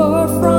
far from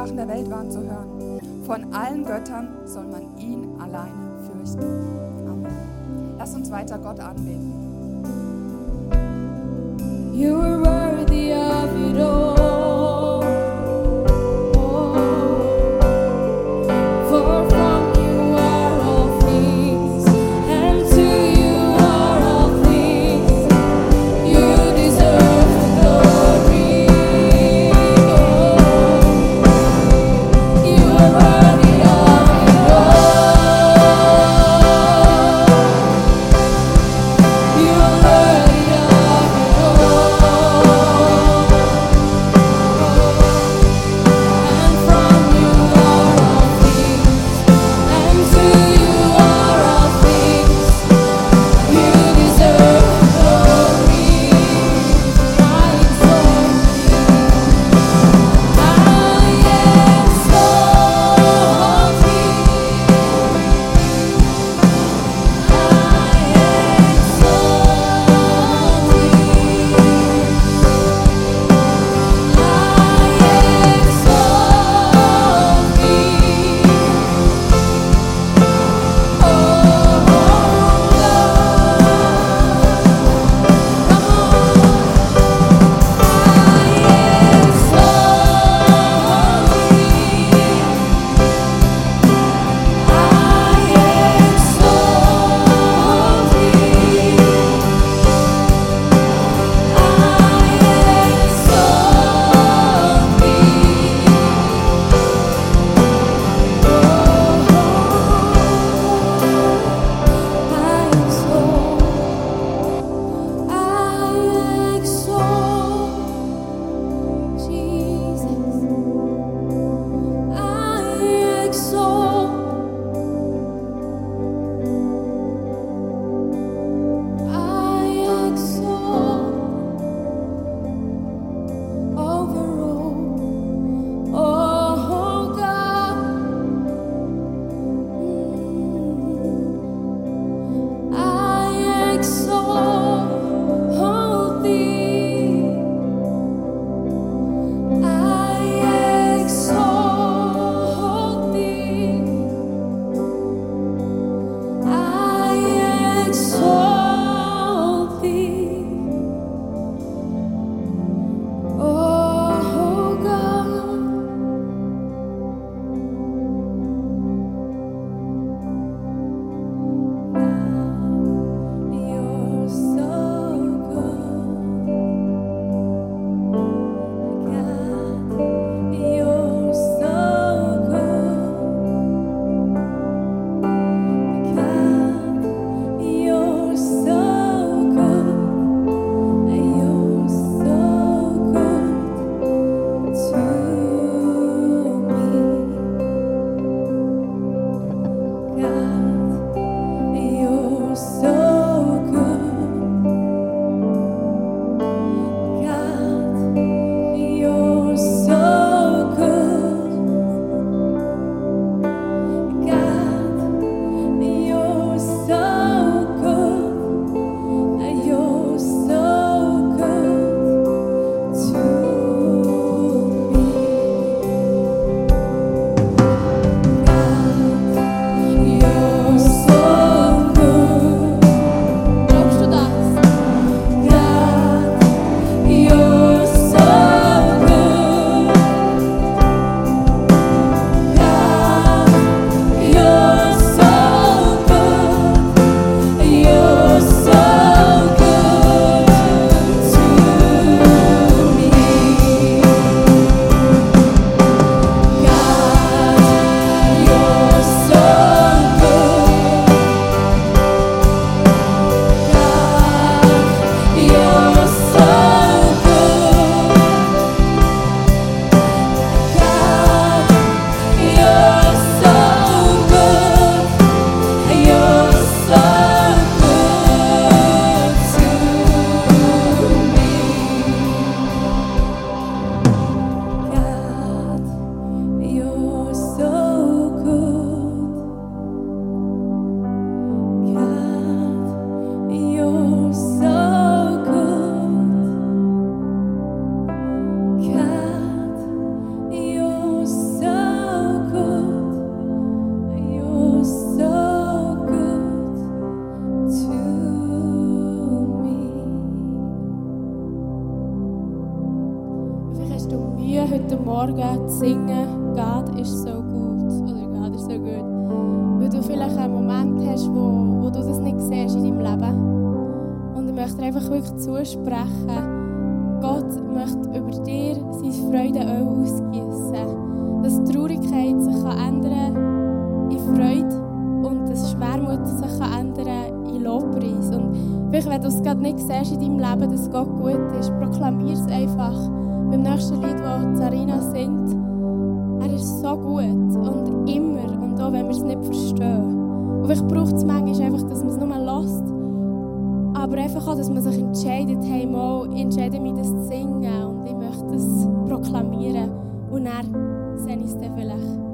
Sprachen der Welt waren, zu hören. Von allen Göttern soll man ihn alleine fürchten. Amen. Lass uns weiter Gott anbeten. Freude ausgießen, dass Traurigkeit sich kann in Freude und dass Schwermut sich kann in Lobpreis. Und vielleicht, wenn du es gerade nicht siehst in deinem Leben, dass Gott gut ist, proklamier es einfach beim nächsten Lied, das Zarina singt. Er ist so gut und immer und auch wenn wir es nicht verstehen. Und ich brauche es manchmal einfach, dass man es nur lässt, aber einfach auch, dass man sich entscheidet, hey, mal, entscheide mich, das zu singen das proklamieren und dann sehe ich dann vielleicht.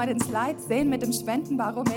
Dank. Vielleicht können wir noch mal den Slide sehen mit dem Spendenbarometer.